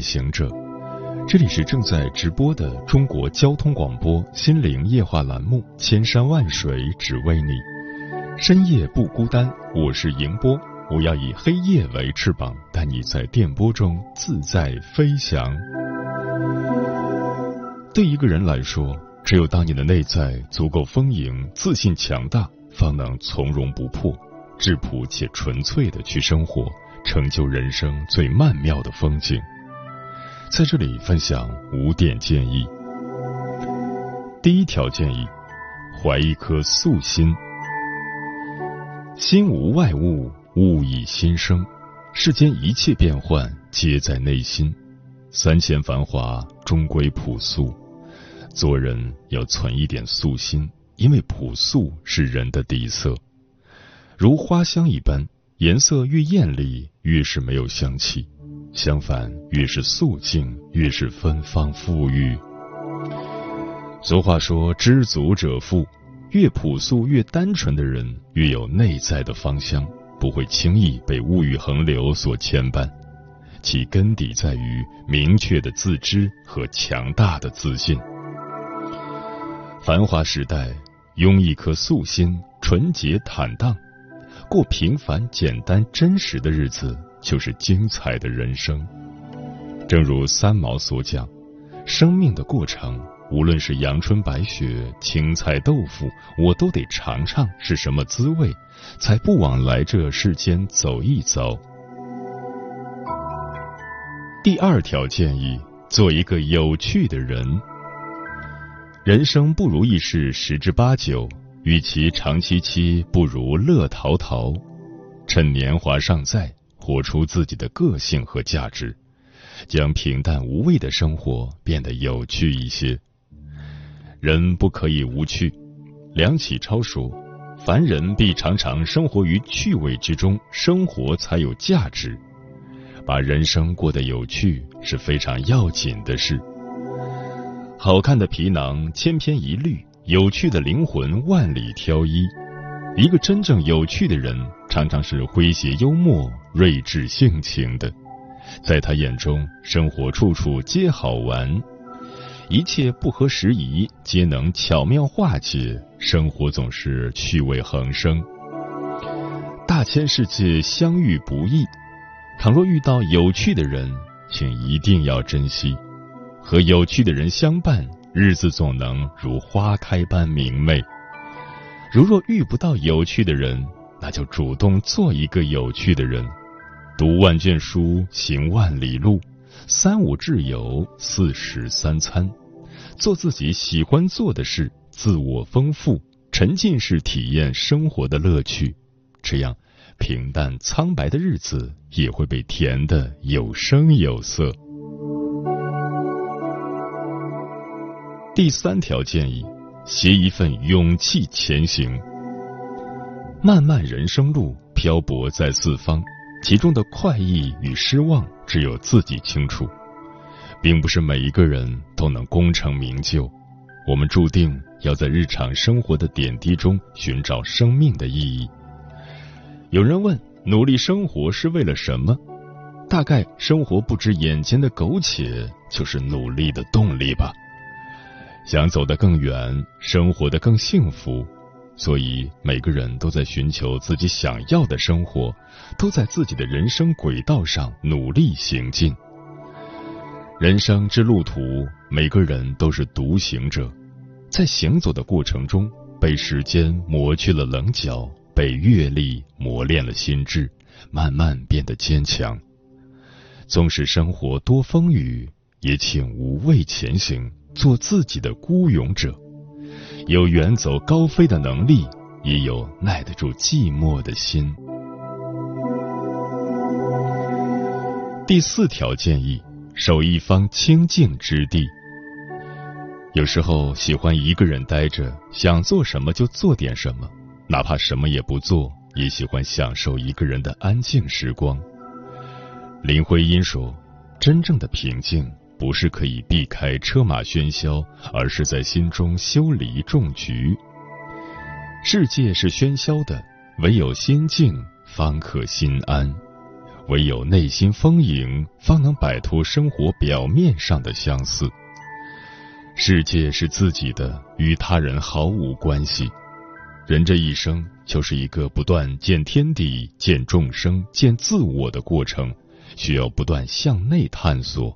行者，这里是正在直播的中国交通广播心灵夜话栏目《千山万水只为你》，深夜不孤单，我是迎波，我要以黑夜为翅膀，带你在电波中自在飞翔。对一个人来说，只有当你的内在足够丰盈、自信强大，方能从容不迫、质朴且纯粹的去生活。成就人生最曼妙的风景，在这里分享五点建议。第一条建议：怀一颗素心，心无外物，物以心生。世间一切变幻，皆在内心。三千繁华，终归朴素。做人要存一点素心，因为朴素是人的底色，如花香一般。颜色越艳丽，越是没有香气；相反，越是素净，越是芬芳馥郁。俗话说：“知足者富。”越朴素、越单纯的人，越有内在的芳香，不会轻易被物欲横流所牵绊。其根底在于明确的自知和强大的自信。繁华时代，拥一颗素心，纯洁坦荡。过平凡、简单、真实的日子，就是精彩的人生。正如三毛所讲：“生命的过程，无论是阳春白雪、青菜豆腐，我都得尝尝是什么滋味，才不枉来这世间走一走。”第二条建议：做一个有趣的人。人生不如意事十之八九。与其长戚戚，不如乐陶陶。趁年华尚在，活出自己的个性和价值，将平淡无味的生活变得有趣一些。人不可以无趣。梁启超说：“凡人必常常生活于趣味之中，生活才有价值。把人生过得有趣是非常要紧的事。好看的皮囊千篇一律。”有趣的灵魂万里挑一，一个真正有趣的人，常常是诙谐幽默、睿智性情的。在他眼中，生活处处皆好玩，一切不合时宜皆能巧妙化解，生活总是趣味横生。大千世界相遇不易，倘若遇到有趣的人，请一定要珍惜，和有趣的人相伴。日子总能如花开般明媚。如若遇不到有趣的人，那就主动做一个有趣的人。读万卷书，行万里路，三五挚友，四食三餐，做自己喜欢做的事，自我丰富，沉浸式体验生活的乐趣。这样，平淡苍白的日子也会被填得有声有色。第三条建议：携一份勇气前行。漫漫人生路，漂泊在四方，其中的快意与失望，只有自己清楚。并不是每一个人都能功成名就，我们注定要在日常生活的点滴中寻找生命的意义。有人问：努力生活是为了什么？大概生活不止眼前的苟且，就是努力的动力吧。想走得更远，生活的更幸福，所以每个人都在寻求自己想要的生活，都在自己的人生轨道上努力行进。人生之路途，每个人都是独行者，在行走的过程中，被时间磨去了棱角，被阅历磨练了心智，慢慢变得坚强。纵使生活多风雨，也请无畏前行。做自己的孤勇者，有远走高飞的能力，也有耐得住寂寞的心。第四条建议：守一方清静之地。有时候喜欢一个人待着，想做什么就做点什么，哪怕什么也不做，也喜欢享受一个人的安静时光。林徽因说：“真正的平静，不是可以避开车马喧嚣，而是在心中修篱种菊。世界是喧嚣的，唯有心静，方可心安；唯有内心丰盈，方能摆脱生活表面上的相似。”世界是自己的，与他人毫无关系。人这一生就是一个不断见天地、见众生、见自我的过程，需要不断向内探索，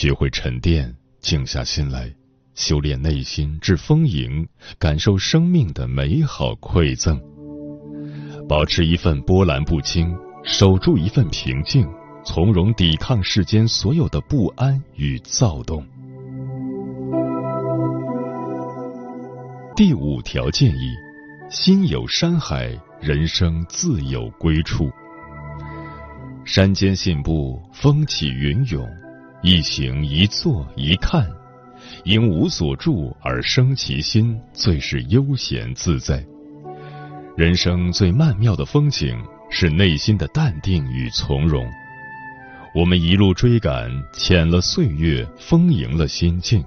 学会沉淀，静下心来，修炼内心至丰盈，感受生命的美好馈赠，保持一份波澜不惊，守住一份平静，从容抵抗世间所有的不安与躁动。第五条建议：心有山海，人生自有归处。山间信步，风起云涌，一行一坐一看，因无所住而生其心，最是悠闲自在。人生最曼妙的风景是内心的淡定与从容。我们一路追赶，浅了岁月，丰盈了心境，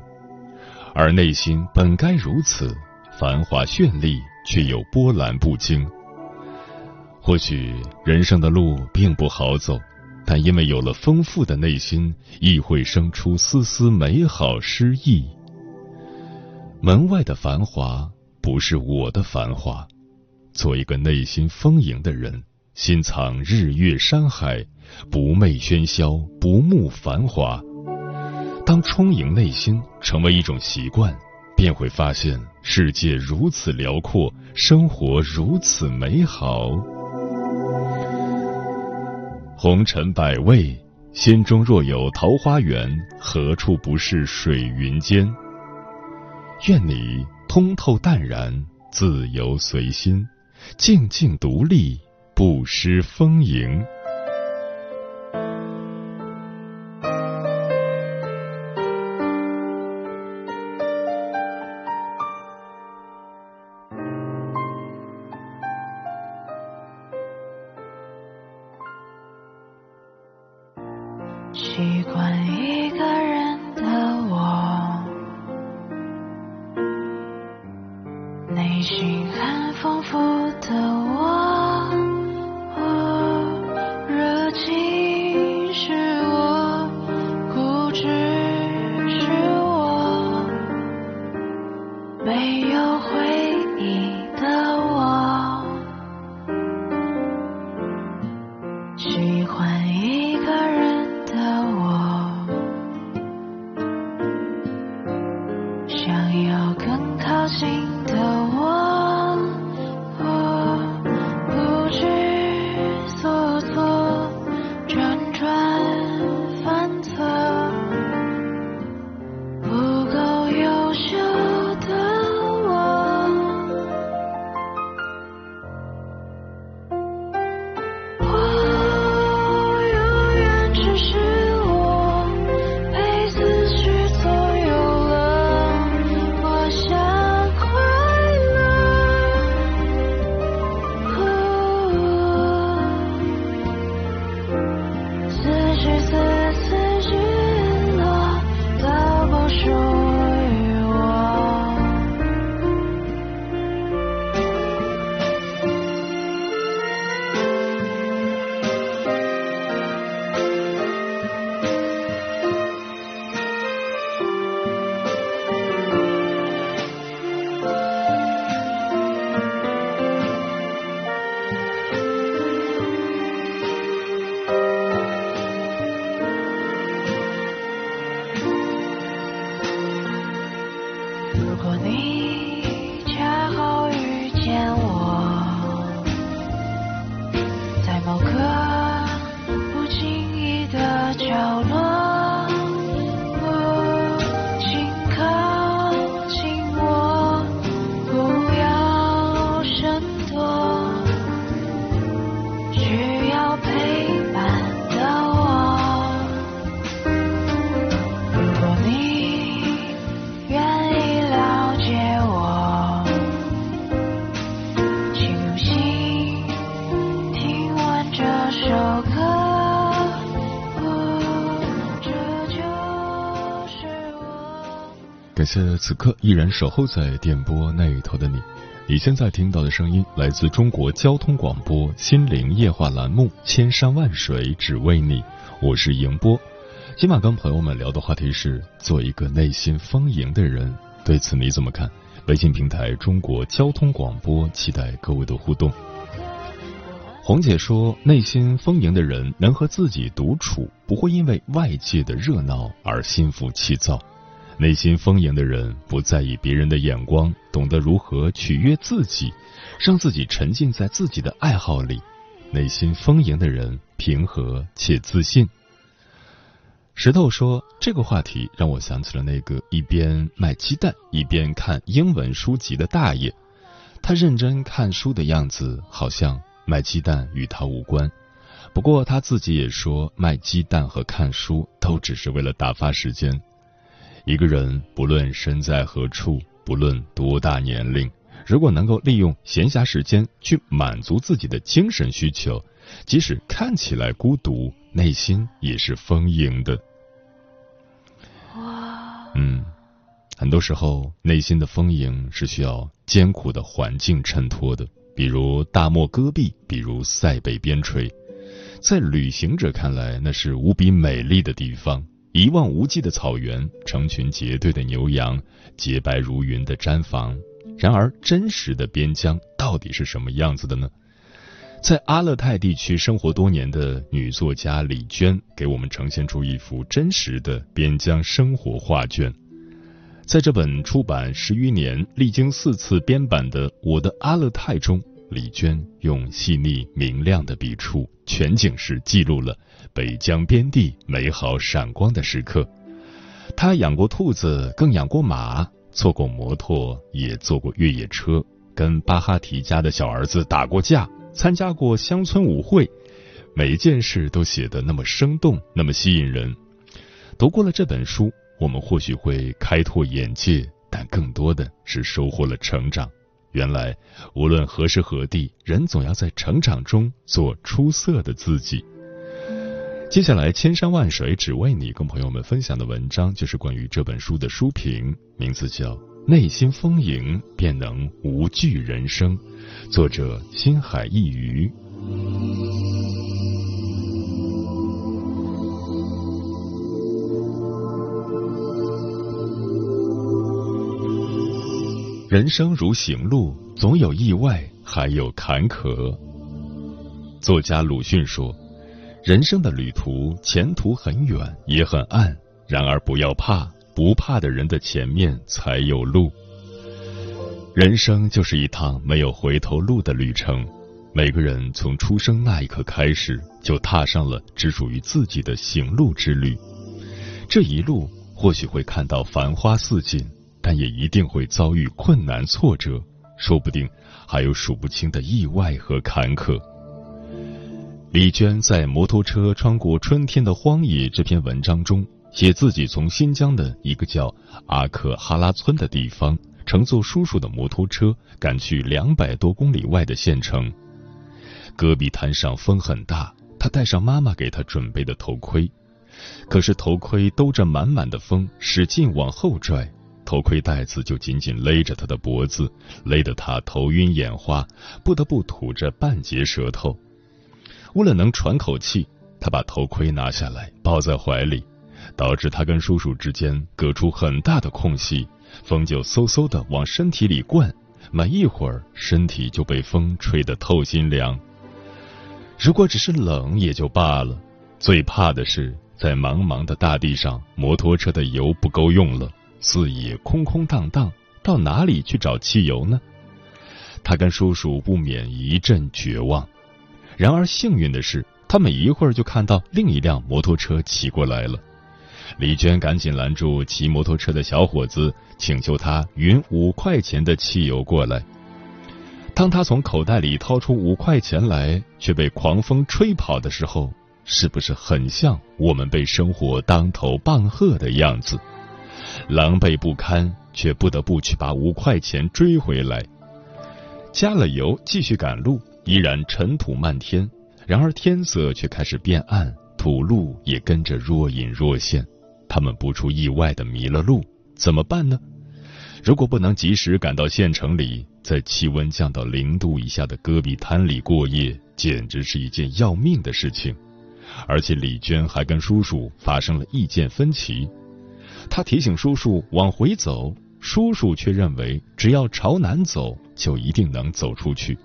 而内心本该如此。繁华绚丽，却又波澜不惊。或许人生的路并不好走，但因为有了丰富的内心，亦会生出丝丝美好诗意。门外的繁华不是我的繁华，做一个内心丰盈的人，心藏日月山海，不媚喧嚣，不慕繁华。当充盈内心成为一种习惯。便会发现世界如此辽阔，生活如此美好。红尘百味，心中若有桃花源，何处不是水云间？愿你通透淡然，自由随心，静静独立，不失丰盈。谢此刻依然守候在电波那一头的你。你现在听到的声音来自中国交通广播《心灵夜话》栏目《千山万水只为你》，我是迎波。今晚跟朋友们聊的话题是做一个内心丰盈的人，对此你怎么看？微信平台中国交通广播，期待各位的互动。红姐说，内心丰盈的人能和自己独处，不会因为外界的热闹而心浮气躁。内心丰盈的人不在意别人的眼光，懂得如何取悦自己，让自己沉浸在自己的爱好里。内心丰盈的人平和且自信。石头说：“这个话题让我想起了那个一边卖鸡蛋一边看英文书籍的大爷，他认真看书的样子，好像卖鸡蛋与他无关。不过他自己也说，卖鸡蛋和看书都只是为了打发时间。”一个人不论身在何处，不论多大年龄，如果能够利用闲暇时间去满足自己的精神需求，即使看起来孤独，内心也是丰盈的。哇，嗯，很多时候内心的丰盈是需要艰苦的环境衬托的，比如大漠戈壁，比如塞北边陲，在旅行者看来，那是无比美丽的地方。一望无际的草原，成群结队的牛羊，洁白如云的毡房。然而，真实的边疆到底是什么样子的呢？在阿勒泰地区生活多年的女作家李娟，给我们呈现出一幅真实的边疆生活画卷。在这本出版十余年、历经四次编版的《我的阿勒泰》中。李娟用细腻明亮的笔触，全景式记录了北疆边地美好闪光的时刻。他养过兔子，更养过马，坐过摩托，也坐过越野车，跟巴哈提家的小儿子打过架，参加过乡村舞会。每一件事都写得那么生动，那么吸引人。读过了这本书，我们或许会开拓眼界，但更多的是收获了成长。原来，无论何时何地，人总要在成长中做出色的自己。接下来，千山万水只为你，跟朋友们分享的文章就是关于这本书的书评，名字叫《内心丰盈，便能无惧人生》，作者心海一鱼。人生如行路，总有意外，还有坎坷。作家鲁迅说：“人生的旅途，前途很远，也很暗。然而不要怕，不怕的人的前面才有路。人生就是一趟没有回头路的旅程。每个人从出生那一刻开始，就踏上了只属于自己的行路之旅。这一路，或许会看到繁花似锦。”但也一定会遭遇困难挫折，说不定还有数不清的意外和坎坷。李娟在《摩托车穿过春天的荒野》这篇文章中，写自己从新疆的一个叫阿克哈拉村的地方，乘坐叔叔的摩托车赶去两百多公里外的县城。戈壁滩上风很大，他戴上妈妈给他准备的头盔，可是头盔兜着满满的风，使劲往后拽。头盔带子就紧紧勒着他的脖子，勒得他头晕眼花，不得不吐着半截舌头。为了能喘口气，他把头盔拿下来抱在怀里，导致他跟叔叔之间隔出很大的空隙，风就嗖嗖的往身体里灌，没一会儿身体就被风吹得透心凉。如果只是冷也就罢了，最怕的是在茫茫的大地上，摩托车的油不够用了。四野空空荡荡，到哪里去找汽油呢？他跟叔叔不免一阵绝望。然而幸运的是，他们一会儿就看到另一辆摩托车骑过来了。李娟赶紧拦住骑摩托车的小伙子，请求他匀五块钱的汽油过来。当他从口袋里掏出五块钱来，却被狂风吹跑的时候，是不是很像我们被生活当头棒喝的样子？狼狈不堪，却不得不去把五块钱追回来。加了油，继续赶路，依然尘土漫天。然而天色却开始变暗，土路也跟着若隐若现。他们不出意外的迷了路，怎么办呢？如果不能及时赶到县城里，在气温降到零度以下的戈壁滩里过夜，简直是一件要命的事情。而且李娟还跟叔叔发生了意见分歧，她提醒叔叔往回走，叔叔却认为只要朝南走，就一定能走出去。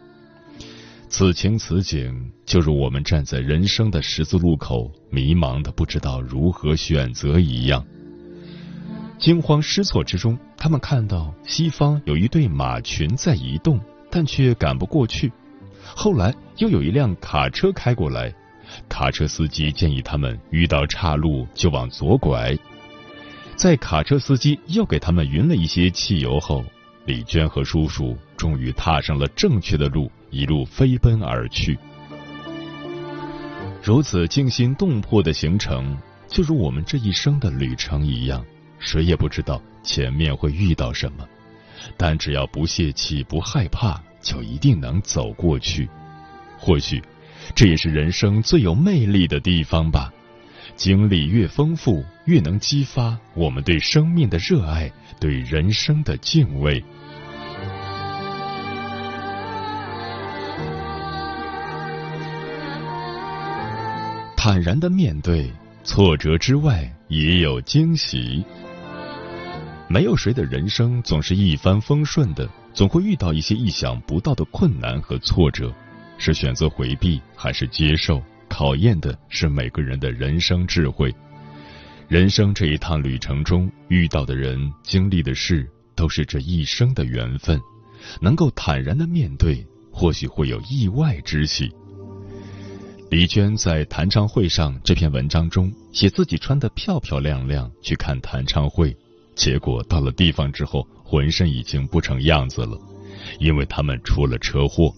此情此景，就如我们站在人生的十字路口，迷茫的不知道如何选择一样。惊慌失措之中，他们看到西方有一队马群在移动，但却赶不过去。后来又有一辆卡车开过来，卡车司机建议他们遇到岔路就往左拐。在卡车司机又给他们匀了一些汽油后，李娟和叔叔终于踏上了正确的路，一路飞奔而去。如此惊心动魄的行程，就如我们这一生的旅程一样。谁也不知道前面会遇到什么，但只要不泄气、不害怕，就一定能走过去。或许，这也是人生最有魅力的地方吧。经历越丰富，越能激发我们对生命的热爱，对人生的敬畏。坦然的面对挫折之外，也有惊喜。没有谁的人生总是一帆风顺的，总会遇到一些意想不到的困难和挫折。是选择回避还是接受，考验的是每个人的人生智慧。人生这一趟旅程中遇到的人、经历的事，都是这一生的缘分。能够坦然的面对，或许会有意外之喜。李娟在弹唱会上这篇文章中写自己穿得漂漂亮亮去看弹唱会。结果到了地方之后，浑身已经不成样子了，因为他们出了车祸。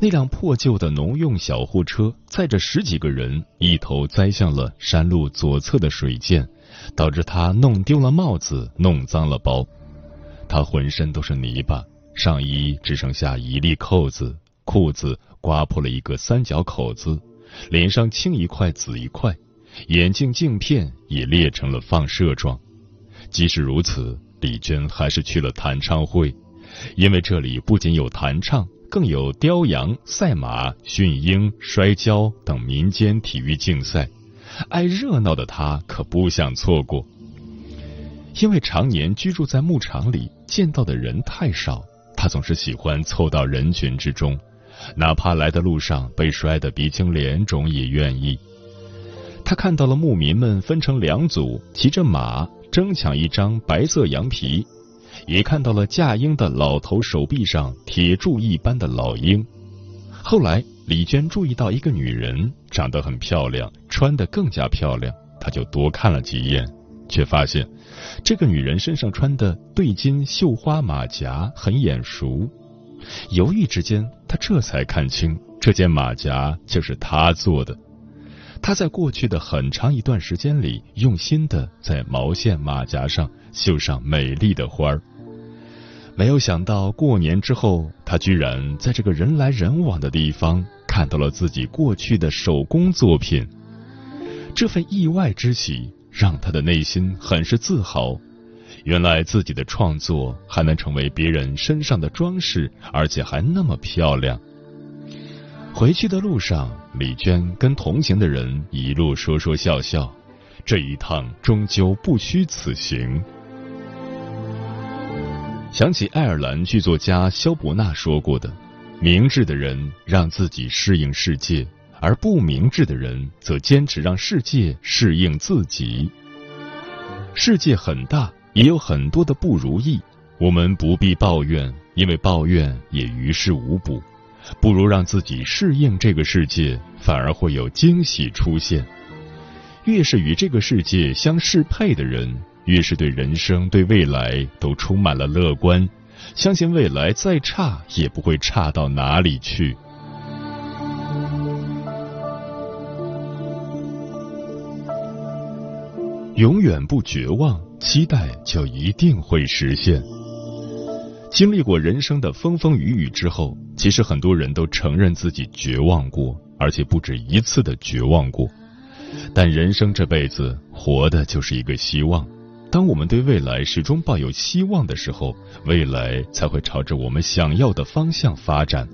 那辆破旧的农用小货车载着十几个人，一头栽向了山路左侧的水涧，导致他弄丢了帽子，弄脏了包。他浑身都是泥巴，上衣只剩下一粒扣子，裤子刮破了一个三角口子，脸上青一块紫一块，眼镜镜片也裂成了放射状。即使如此，李娟还是去了弹唱会，因为这里不仅有弹唱，更有雕羊、赛马、驯鹰、摔跤等民间体育竞赛。爱热闹的她可不想错过。因为常年居住在牧场里，见到的人太少，她总是喜欢凑到人群之中，哪怕来的路上被摔得鼻青脸肿也愿意。他看到了牧民们分成两组，骑着马。争抢一张白色羊皮，也看到了驾鹰的老头手臂上铁柱一般的老鹰。后来，李娟注意到一个女人长得很漂亮，穿得更加漂亮，她就多看了几眼，却发现这个女人身上穿的对襟绣花马甲很眼熟。犹豫之间，他这才看清这件马甲就是他做的。他在过去的很长一段时间里，用心的在毛线马甲上绣上美丽的花儿。没有想到过年之后，他居然在这个人来人往的地方看到了自己过去的手工作品。这份意外之喜让他的内心很是自豪。原来自己的创作还能成为别人身上的装饰，而且还那么漂亮。回去的路上，李娟跟同行的人一路说说笑笑，这一趟终究不虚此行。想起爱尔兰剧作家肖伯纳说过的：“明智的人让自己适应世界，而不明智的人则坚持让世界适应自己。”世界很大，也有很多的不如意，我们不必抱怨，因为抱怨也于事无补。不如让自己适应这个世界，反而会有惊喜出现。越是与这个世界相适配的人，越是对人生、对未来都充满了乐观，相信未来再差也不会差到哪里去。永远不绝望，期待就一定会实现。经历过人生的风风雨雨之后，其实很多人都承认自己绝望过，而且不止一次的绝望过。但人生这辈子，活的就是一个希望。当我们对未来始终抱有希望的时候，未来才会朝着我们想要的方向发展。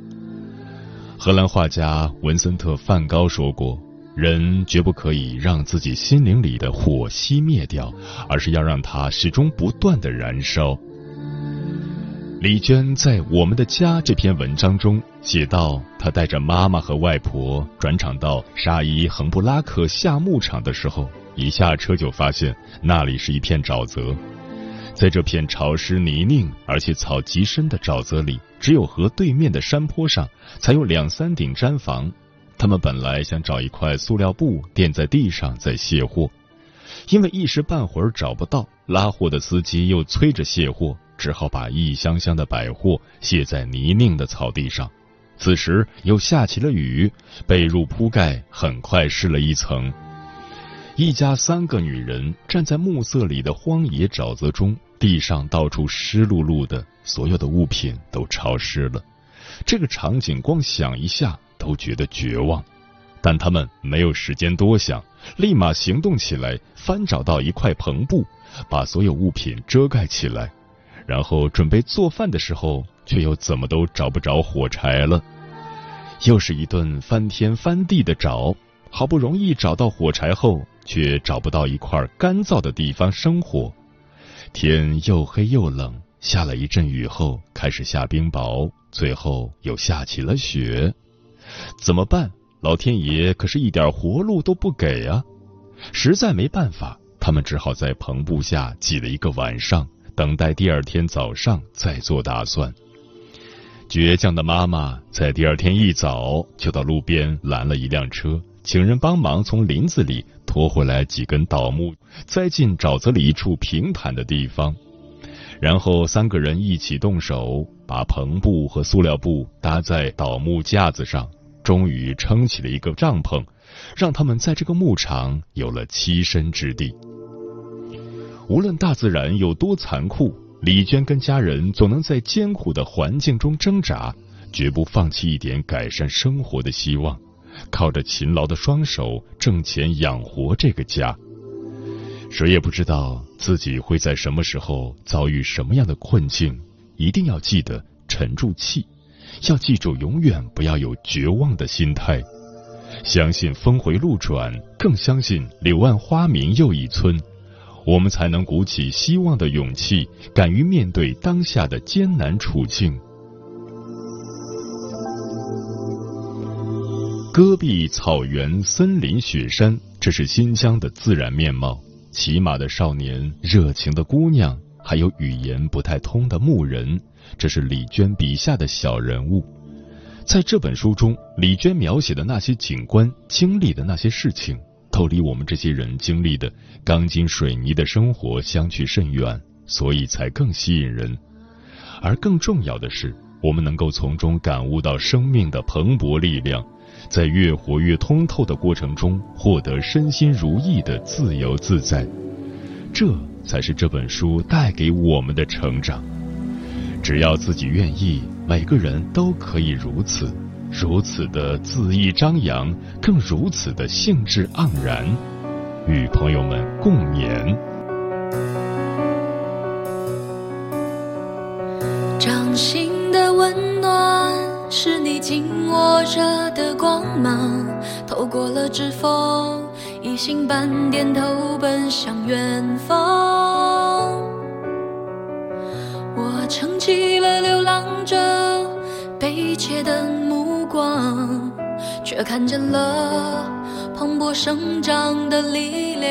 荷兰画家文森特·梵高说过：“人绝不可以让自己心灵里的火熄灭掉，而是要让它始终不断的燃烧。”李娟在《我们的家》这篇文章中写道：“她带着妈妈和外婆转场到沙伊恒布拉克下牧场的时候。”一下车就发现那里是一片沼泽，在这片潮湿泥泞而且草极深的沼泽里，只有河对面的山坡上才有两三顶毡房。他们本来想找一块塑料布垫在地上再卸货，因为一时半会儿找不到，拉货的司机又催着卸货，只好把一箱箱的百货卸在泥泞的草地上。此时又下起了雨，被褥铺盖很快湿了一层。一家三个女人站在暮色里的荒野沼泽中，地上到处湿漉漉的，所有的物品都潮湿了。这个场景光想一下都觉得绝望，但他们没有时间多想，立马行动起来，翻找到一块篷布，把所有物品遮盖起来，然后准备做饭的时候，却又怎么都找不着火柴了。又是一顿翻天翻地的找，好不容易找到火柴后。却找不到一块干燥的地方生火，天又黑又冷，下了一阵雨后开始下冰雹，最后又下起了雪，怎么办？老天爷可是一点活路都不给啊！实在没办法，他们只好在篷布下挤了一个晚上，等待第二天早上再做打算。倔强的妈妈在第二天一早就到路边拦了一辆车，请人帮忙从林子里。拖回来几根倒木，栽进沼泽里一处平坦的地方，然后三个人一起动手，把篷布和塑料布搭在倒木架子上，终于撑起了一个帐篷，让他们在这个牧场有了栖身之地。无论大自然有多残酷，李娟跟家人总能在艰苦的环境中挣扎，绝不放弃一点改善生活的希望。靠着勤劳的双手挣钱养活这个家，谁也不知道自己会在什么时候遭遇什么样的困境。一定要记得沉住气，要记住永远不要有绝望的心态，相信峰回路转，更相信柳暗花明又一村，我们才能鼓起希望的勇气，敢于面对当下的艰难处境。戈壁草原、森林、雪山，这是新疆的自然面貌。骑马的少年，热情的姑娘，还有语言不太通的牧人，这是李娟笔下的小人物。在这本书中，李娟描写的那些景观、经历的那些事情，都离我们这些人经历的钢筋水泥的生活相去甚远，所以才更吸引人。而更重要的是，我们能够从中感悟到生命的蓬勃力量。在越活越通透的过程中，获得身心如意的自由自在，这才是这本书带给我们的成长。只要自己愿意，每个人都可以如此，如此的恣意张扬，更如此的兴致盎然，与朋友们共勉。掌心的温暖。是你紧握着的光芒，透过了指缝，一星半点头奔向远方。我撑起了流浪者悲切的目光，却看见了蓬勃生长的力量。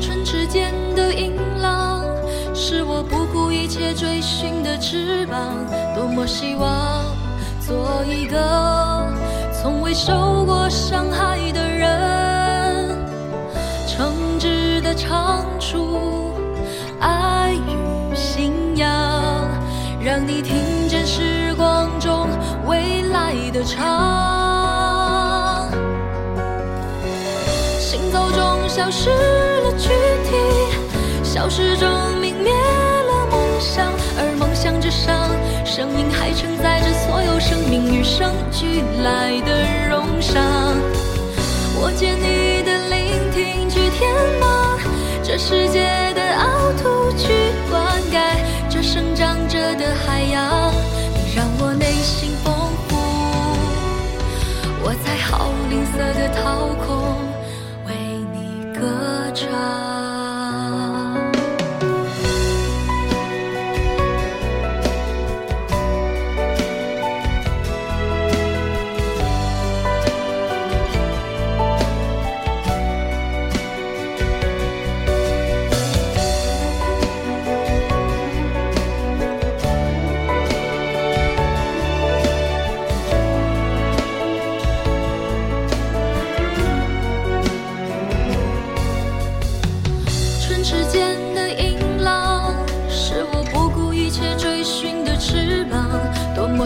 唇齿间的音浪。是我不顾一切追寻的翅膀，多么希望做一个从未受过伤害的人，诚挚的唱出爱与信仰，让你听见时光中未来的唱。行走中消失了躯体，消失中泯。灭了梦想，而梦想之上，声音还承载着所有生命与生俱来的荣赏。我借你的聆听。去填满这世界的凹凸，去灌溉这生长着的海洋。你让我内心丰富，我在好吝啬的掏空，为你歌唱。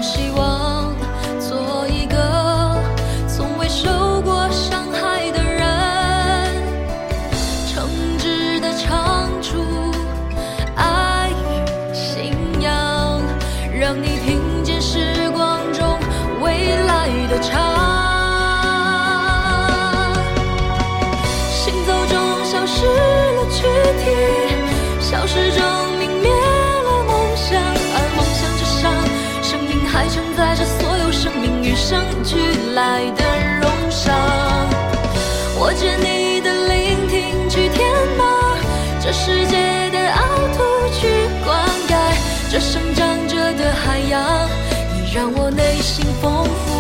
希望的海洋。你让我内心丰富，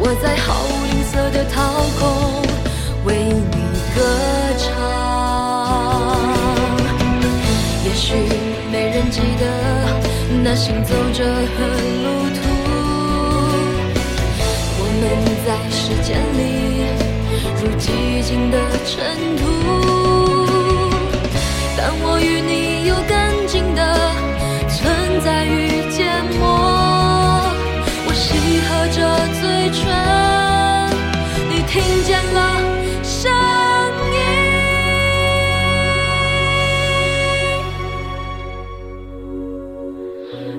我在毫无吝啬的掏空，为你歌唱。也许没人记得那行走着的路途，我们在时间里如寂静的尘土，但我与你在与缄默。我吸合着嘴唇，你听见了声音。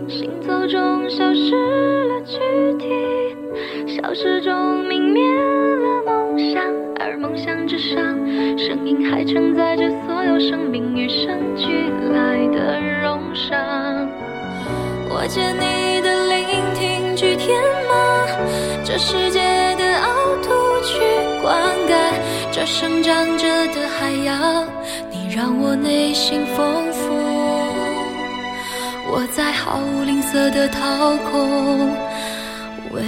行走中消失了躯体，消失中泯灭了梦想，而梦想之上，声音还承载着所有生命与生俱来的荣伤。借你的聆听去填满这世界的凹凸，去灌溉这生长着的海洋。你让我内心丰富，我在毫无吝啬的掏空，为